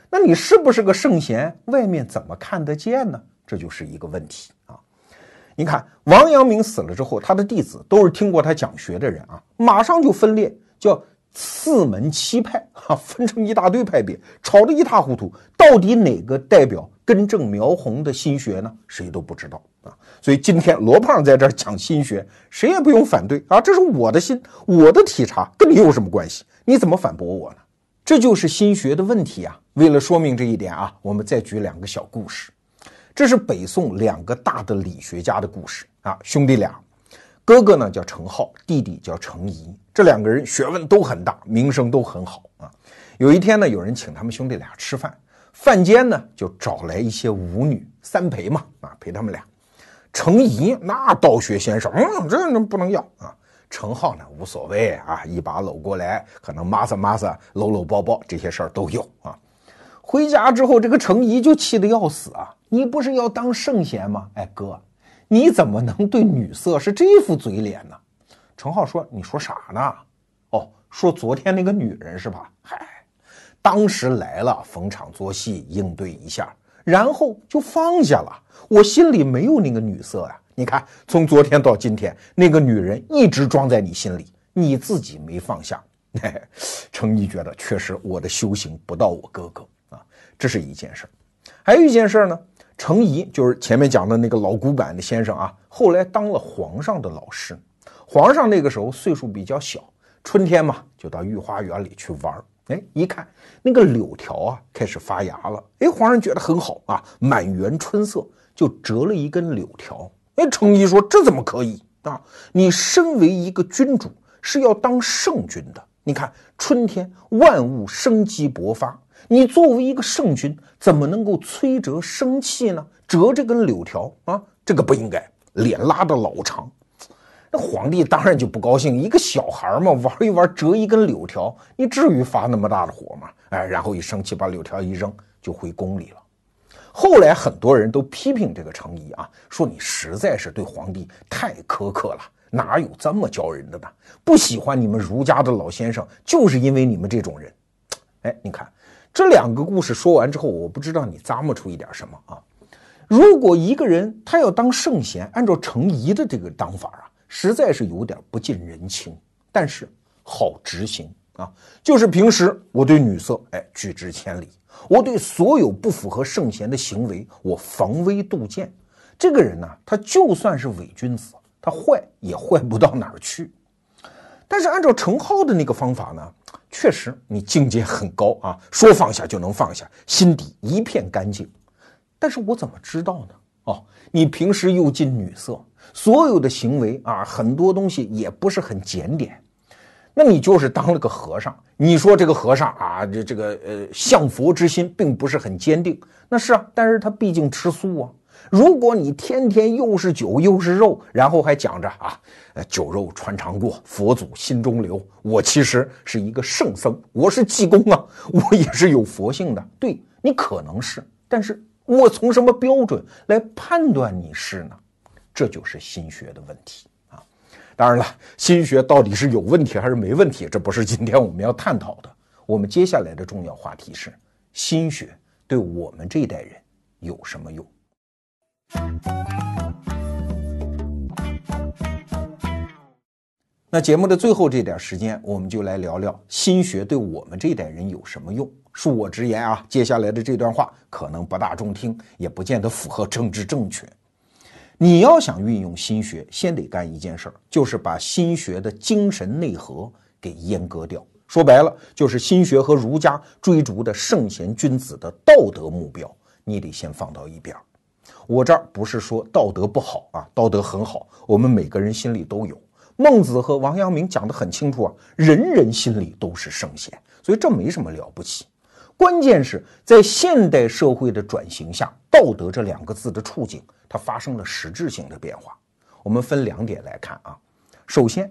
那你是不是个圣贤？外面怎么看得见呢？这就是一个问题啊。你看王阳明死了之后，他的弟子都是听过他讲学的人啊，马上就分裂，叫四门七派啊，分成一大堆派别，吵得一塌糊涂。到底哪个代表根正苗红的心学呢？谁都不知道啊。所以今天罗胖在这儿讲心学，谁也不用反对啊，这是我的心，我的体察，跟你有什么关系？你怎么反驳我呢？这就是心学的问题啊！为了说明这一点啊，我们再举两个小故事。这是北宋两个大的理学家的故事啊，兄弟俩，哥哥呢叫程颢，弟弟叫程颐。这两个人学问都很大，名声都很好啊。有一天呢，有人请他们兄弟俩吃饭，饭间呢就找来一些舞女，三陪嘛啊，陪他们俩。程颐那道学先生，嗯，这不能要啊。程颢呢无所谓啊，一把搂过来，可能抹撒抹撒，搂搂抱抱，这些事儿都有啊。回家之后，这个程颐就气得要死啊！你不是要当圣贤吗？哎哥，你怎么能对女色是这副嘴脸呢？程浩说：“你说啥呢？哦，说昨天那个女人是吧？嗨，当时来了，逢场作戏，应对一下，然后就放下了。我心里没有那个女色呀。”你看，从昨天到今天，那个女人一直装在你心里，你自己没放下。程颐觉得确实我的修行不到我哥哥啊，这是一件事儿。还有一件事儿呢，程颐就是前面讲的那个老古板的先生啊，后来当了皇上的老师。皇上那个时候岁数比较小，春天嘛就到御花园里去玩儿。哎，一看那个柳条啊开始发芽了，哎，皇上觉得很好啊，满园春色，就折了一根柳条。哎，程颐说：“这怎么可以啊？你身为一个君主，是要当圣君的。你看春天万物生机勃发，你作为一个圣君，怎么能够摧折生气呢？折这根柳条啊，这个不应该。脸拉的老长，那皇帝当然就不高兴。一个小孩嘛，玩一玩折一根柳条，你至于发那么大的火吗？哎，然后一生气，把柳条一扔，就回宫里了。”后来很多人都批评这个程颐啊，说你实在是对皇帝太苛刻了，哪有这么教人的呢？不喜欢你们儒家的老先生，就是因为你们这种人。哎，你看这两个故事说完之后，我不知道你咂摸出一点什么啊？如果一个人他要当圣贤，按照程颐的这个当法啊，实在是有点不近人情，但是好执行啊。就是平时我对女色，哎，拒之千里。我对所有不符合圣贤的行为，我防微杜渐。这个人呢，他就算是伪君子，他坏也坏不到哪儿去。但是按照程颢的那个方法呢，确实你境界很高啊，说放下就能放下，心底一片干净。但是我怎么知道呢？哦，你平时又近女色，所有的行为啊，很多东西也不是很检点。那你就是当了个和尚，你说这个和尚啊，这这个呃，向佛之心并不是很坚定。那是啊，但是他毕竟吃素啊。如果你天天又是酒又是肉，然后还讲着啊，酒肉穿肠过，佛祖心中留。我其实是一个圣僧，我是济公啊，我也是有佛性的。对你可能是，但是我从什么标准来判断你是呢？这就是心学的问题啊。当然了，心学到底是有问题还是没问题，这不是今天我们要探讨的。我们接下来的重要话题是：心学对我们这一代人有什么用？那节目的最后这点时间，我们就来聊聊心学对我们这一代人有什么用。恕我直言啊，接下来的这段话可能不大中听，也不见得符合政治正确。你要想运用心学，先得干一件事儿，就是把心学的精神内核给阉割掉。说白了，就是心学和儒家追逐的圣贤君子的道德目标，你得先放到一边儿。我这儿不是说道德不好啊，道德很好，我们每个人心里都有。孟子和王阳明讲得很清楚啊，人人心里都是圣贤，所以这没什么了不起。关键是在现代社会的转型下，道德这两个字的处境，它发生了实质性的变化。我们分两点来看啊。首先，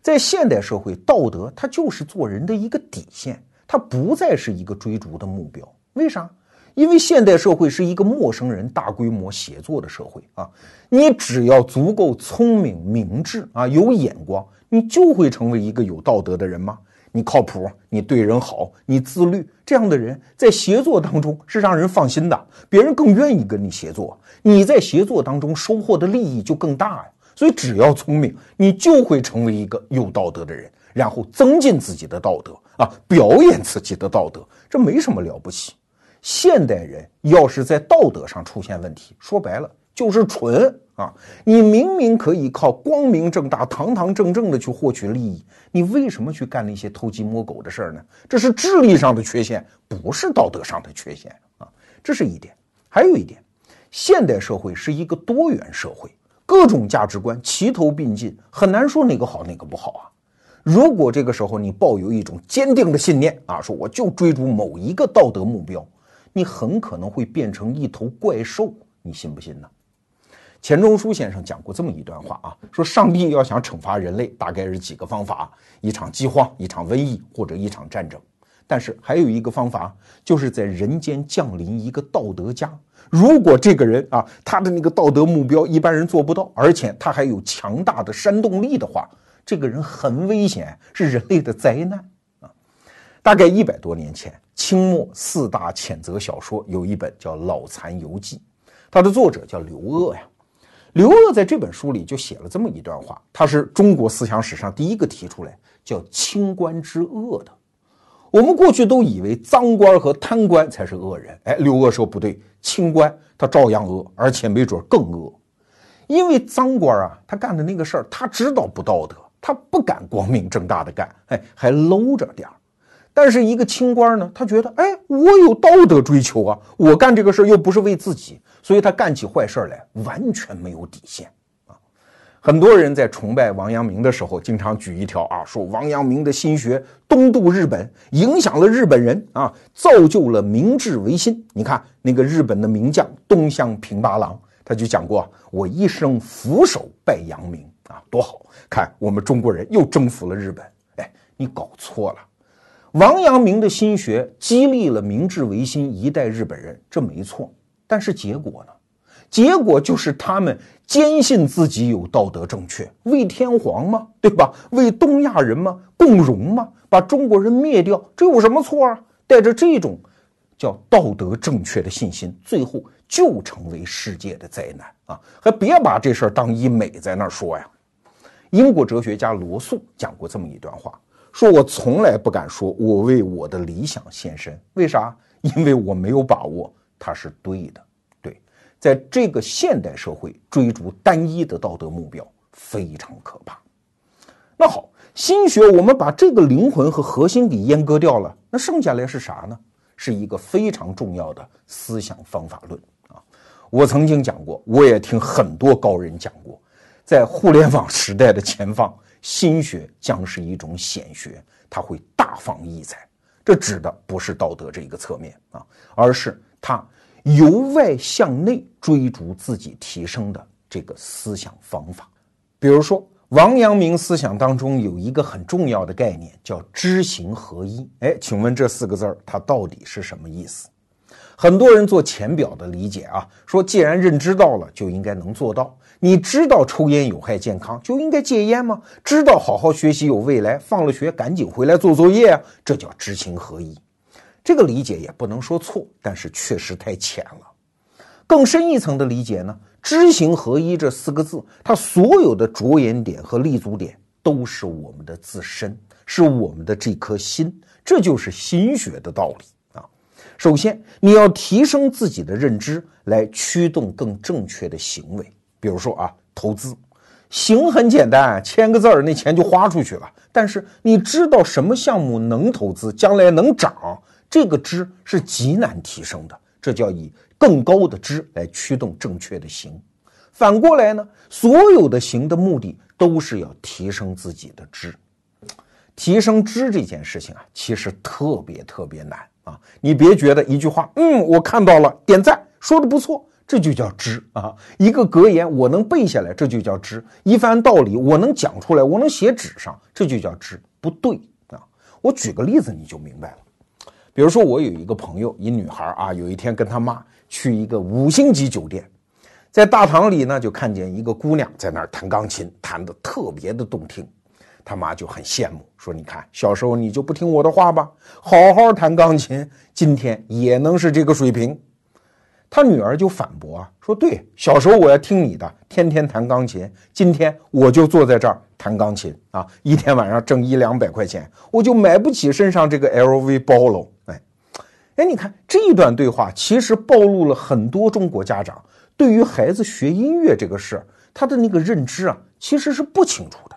在现代社会，道德它就是做人的一个底线，它不再是一个追逐的目标。为啥？因为现代社会是一个陌生人大规模协作的社会啊，你只要足够聪明、明智啊，有眼光，你就会成为一个有道德的人吗？你靠谱，你对人好，你自律，这样的人在协作当中是让人放心的，别人更愿意跟你协作，你在协作当中收获的利益就更大呀。所以只要聪明，你就会成为一个有道德的人，然后增进自己的道德啊，表演自己的道德，这没什么了不起。现代人要是在道德上出现问题，说白了就是蠢啊！你明明可以靠光明正大、堂堂正正的去获取利益，你为什么去干那些偷鸡摸狗的事儿呢？这是智力上的缺陷，不是道德上的缺陷啊！这是一点。还有一点，现代社会是一个多元社会，各种价值观齐头并进，很难说哪个好哪个不好啊。如果这个时候你抱有一种坚定的信念啊，说我就追逐某一个道德目标。你很可能会变成一头怪兽，你信不信呢？钱钟书先生讲过这么一段话啊，说上帝要想惩罚人类，大概是几个方法：一场饥荒、一场瘟疫或者一场战争。但是还有一个方法，就是在人间降临一个道德家。如果这个人啊，他的那个道德目标一般人做不到，而且他还有强大的煽动力的话，这个人很危险，是人类的灾难啊！大概一百多年前。清末四大谴责小说有一本叫《老残游记》，它的作者叫刘鹗呀。刘鹗在这本书里就写了这么一段话，他是中国思想史上第一个提出来叫“清官之恶”的。我们过去都以为赃官和贪官才是恶人，哎，刘鹗说不对，清官他照样恶，而且没准更恶。因为赃官啊，他干的那个事儿，他知道不道德，他不敢光明正大的干，哎，还搂着点儿。但是一个清官呢，他觉得，哎，我有道德追求啊，我干这个事儿又不是为自己，所以他干起坏事来完全没有底线啊。很多人在崇拜王阳明的时候，经常举一条啊，说王阳明的心学东渡日本，影响了日本人啊，造就了明治维新。你看那个日本的名将东乡平八郎，他就讲过，我一生俯首拜阳明啊，多好看！我们中国人又征服了日本，哎，你搞错了。王阳明的心学激励了明治维新一代日本人，这没错。但是结果呢？结果就是他们坚信自己有道德正确，为天皇吗？对吧？为东亚人吗？共荣吗？把中国人灭掉，这有什么错啊？带着这种叫道德正确的信心，最后就成为世界的灾难啊！还别把这事儿当一美在那儿说呀。英国哲学家罗素讲过这么一段话。说我从来不敢说，我为我的理想献身，为啥？因为我没有把握它是对的。对，在这个现代社会，追逐单一的道德目标非常可怕。那好，心学我们把这个灵魂和核心给阉割掉了，那剩下来是啥呢？是一个非常重要的思想方法论啊！我曾经讲过，我也听很多高人讲过，在互联网时代的前方。心学将是一种显学，它会大放异彩。这指的不是道德这一个侧面啊，而是他由外向内追逐自己提升的这个思想方法。比如说，王阳明思想当中有一个很重要的概念，叫知行合一。哎，请问这四个字儿它到底是什么意思？很多人做浅表的理解啊，说既然认知到了，就应该能做到。你知道抽烟有害健康，就应该戒烟吗？知道好好学习有未来，放了学赶紧回来做作业啊！这叫知行合一。这个理解也不能说错，但是确实太浅了。更深一层的理解呢，知行合一这四个字，它所有的着眼点和立足点都是我们的自身，是我们的这颗心，这就是心学的道理啊。首先，你要提升自己的认知，来驱动更正确的行为。比如说啊，投资，行很简单，签个字儿，那钱就花出去了。但是你知道什么项目能投资，将来能涨，这个知是极难提升的。这叫以更高的知来驱动正确的行。反过来呢，所有的行的目的都是要提升自己的知。提升知这件事情啊，其实特别特别难啊！你别觉得一句话，嗯，我看到了，点赞，说的不错，这就叫知啊！一个格言我能背下来，这就叫知；一番道理我能讲出来，我能写纸上，这就叫知。不对啊！我举个例子你就明白了。比如说，我有一个朋友，一女孩啊，有一天跟她妈去一个五星级酒店，在大堂里呢，就看见一个姑娘在那儿弹钢琴，弹得特别的动听。他妈就很羡慕，说：“你看，小时候你就不听我的话吧，好好弹钢琴，今天也能是这个水平。”他女儿就反驳啊，说：“对，小时候我要听你的，天天弹钢琴，今天我就坐在这儿弹钢琴啊，一天晚上挣一两百块钱，我就买不起身上这个 LV 包喽。”哎，你看这一段对话，其实暴露了很多中国家长对于孩子学音乐这个事，他的那个认知啊，其实是不清楚的。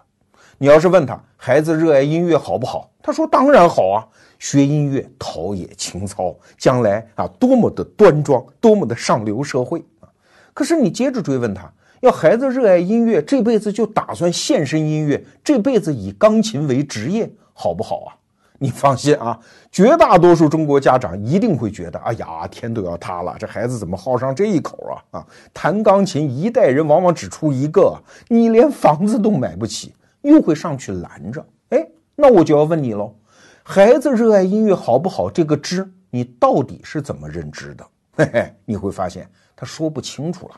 你要是问他孩子热爱音乐好不好？他说当然好啊，学音乐陶冶情操，将来啊多么的端庄，多么的上流社会啊！可是你接着追问他，要孩子热爱音乐，这辈子就打算献身音乐，这辈子以钢琴为职业，好不好啊？你放心啊，绝大多数中国家长一定会觉得，哎呀，天都要塌了，这孩子怎么好上这一口啊？啊，弹钢琴一代人往往只出一个，你连房子都买不起。又会上去拦着，哎，那我就要问你喽，孩子热爱音乐好不好？这个知你到底是怎么认知的？嘿嘿，你会发现他说不清楚了。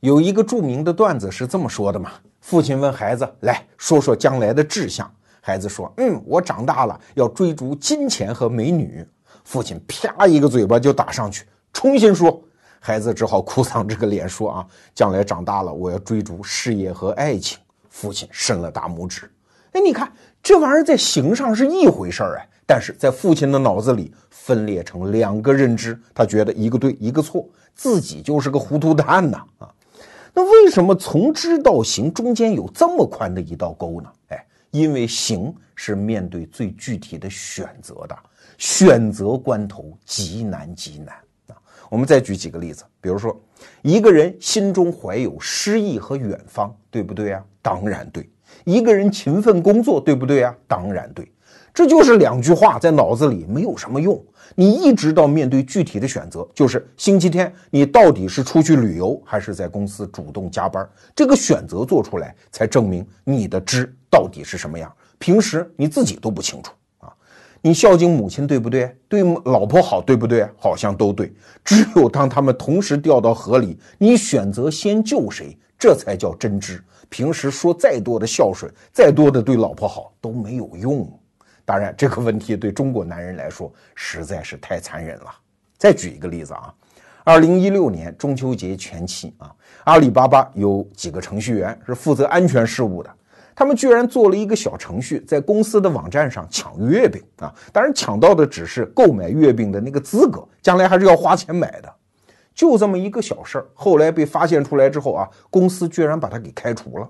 有一个著名的段子是这么说的嘛：父亲问孩子，来说说将来的志向。孩子说：“嗯，我长大了要追逐金钱和美女。”父亲啪一个嘴巴就打上去，重新说。孩子只好哭丧着个脸说：“啊，将来长大了我要追逐事业和爱情。”父亲伸了大拇指，哎，你看这玩意儿在形上是一回事儿哎，但是在父亲的脑子里分裂成两个认知，他觉得一个对一个错，自己就是个糊涂蛋呐啊！那为什么从知到行中间有这么宽的一道沟呢？哎，因为行是面对最具体的选择的，选择关头极难极难啊！我们再举几个例子，比如说一个人心中怀有诗意和远方，对不对啊？当然对，一个人勤奋工作，对不对啊？当然对，这就是两句话在脑子里没有什么用。你一直到面对具体的选择，就是星期天你到底是出去旅游，还是在公司主动加班？这个选择做出来，才证明你的知到底是什么样。平时你自己都不清楚啊！你孝敬母亲，对不对？对老婆好，对不对？好像都对。只有当他们同时掉到河里，你选择先救谁，这才叫真知。平时说再多的孝顺，再多的对老婆好都没有用。当然，这个问题对中国男人来说实在是太残忍了。再举一个例子啊，二零一六年中秋节前期啊，阿里巴巴有几个程序员是负责安全事务的，他们居然做了一个小程序，在公司的网站上抢月饼啊。当然，抢到的只是购买月饼的那个资格，将来还是要花钱买的。就这么一个小事儿，后来被发现出来之后啊，公司居然把他给开除了，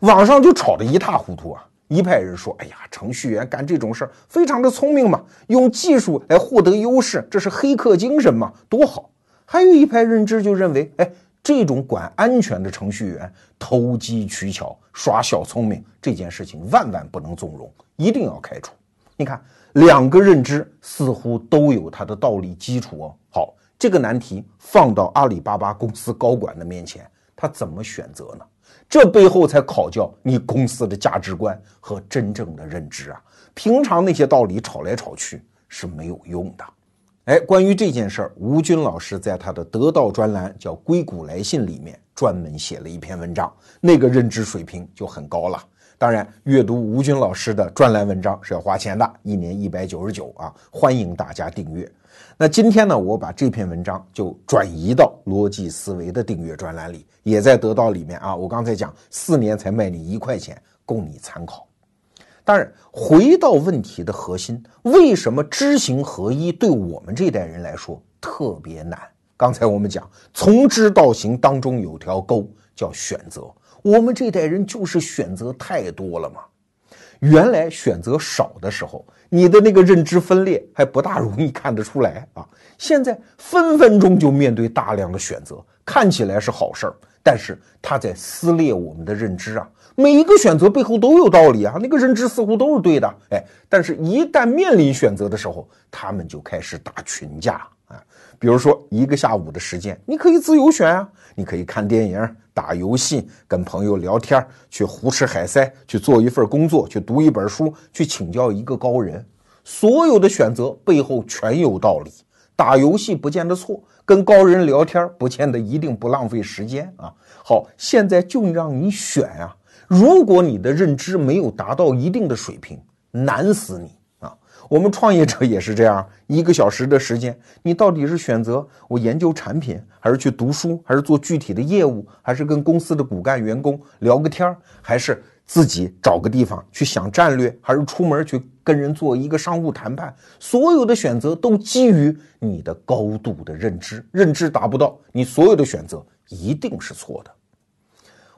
网上就吵得一塌糊涂啊。一派人说：“哎呀，程序员干这种事儿非常的聪明嘛，用技术来获得优势，这是黑客精神嘛，多好。”还有一派认知就认为：“哎，这种管安全的程序员投机取巧、耍小聪明，这件事情万万不能纵容，一定要开除。”你看，两个认知似乎都有它的道理基础哦。好。这个难题放到阿里巴巴公司高管的面前，他怎么选择呢？这背后才考教你公司的价值观和真正的认知啊！平常那些道理吵来吵去是没有用的。哎，关于这件事儿，吴军老师在他的得到专栏叫《硅谷来信》里面专门写了一篇文章，那个认知水平就很高了。当然，阅读吴军老师的专栏文章是要花钱的，一年一百九十九啊！欢迎大家订阅。那今天呢，我把这篇文章就转移到逻辑思维的订阅专栏里，也在得到里面啊。我刚才讲四年才卖你一块钱，供你参考。当然，回到问题的核心，为什么知行合一对我们这代人来说特别难？刚才我们讲从知到行当中有条沟叫选择，我们这代人就是选择太多了嘛。原来选择少的时候。你的那个认知分裂还不大容易看得出来啊！现在分分钟就面对大量的选择，看起来是好事儿，但是它在撕裂我们的认知啊。每一个选择背后都有道理啊，那个认知似乎都是对的，哎，但是一旦面临选择的时候，他们就开始打群架。比如说一个下午的时间，你可以自由选啊，你可以看电影、打游戏、跟朋友聊天、去胡吃海塞、去做一份工作、去读一本书、去请教一个高人。所有的选择背后全有道理。打游戏不见得错，跟高人聊天不见得一定不浪费时间啊。好，现在就让你选啊。如果你的认知没有达到一定的水平，难死你！我们创业者也是这样，一个小时的时间，你到底是选择我研究产品，还是去读书，还是做具体的业务，还是跟公司的骨干员工聊个天儿，还是自己找个地方去想战略，还是出门去跟人做一个商务谈判？所有的选择都基于你的高度的认知，认知达不到，你所有的选择一定是错的。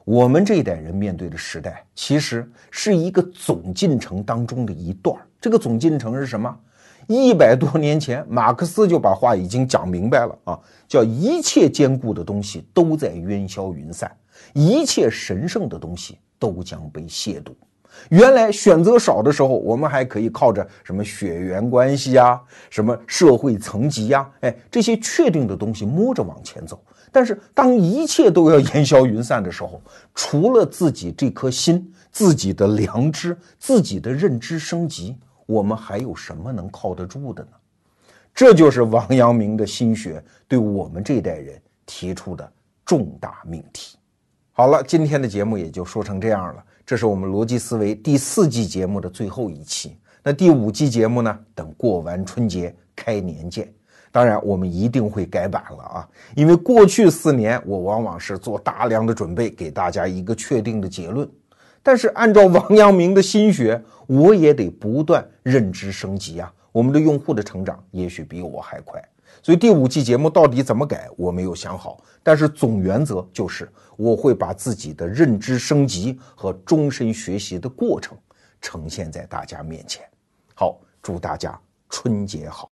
我们这一代人面对的时代，其实是一个总进程当中的一段这个总进程是什么？一百多年前，马克思就把话已经讲明白了啊，叫一切坚固的东西都在烟消云散，一切神圣的东西都将被亵渎。原来选择少的时候，我们还可以靠着什么血缘关系呀，什么社会层级呀，哎，这些确定的东西摸着往前走。但是，当一切都要烟消云散的时候，除了自己这颗心、自己的良知、自己的认知升级，我们还有什么能靠得住的呢？这就是王阳明的心学对我们这代人提出的重大命题。好了，今天的节目也就说成这样了。这是我们逻辑思维第四季节目的最后一期。那第五季节目呢？等过完春节，开年见。当然，我们一定会改版了啊！因为过去四年，我往往是做大量的准备，给大家一个确定的结论。但是，按照王阳明的心学，我也得不断认知升级啊！我们的用户的成长也许比我还快。所以，第五季节目到底怎么改，我没有想好。但是，总原则就是，我会把自己的认知升级和终身学习的过程呈现在大家面前。好，祝大家春节好！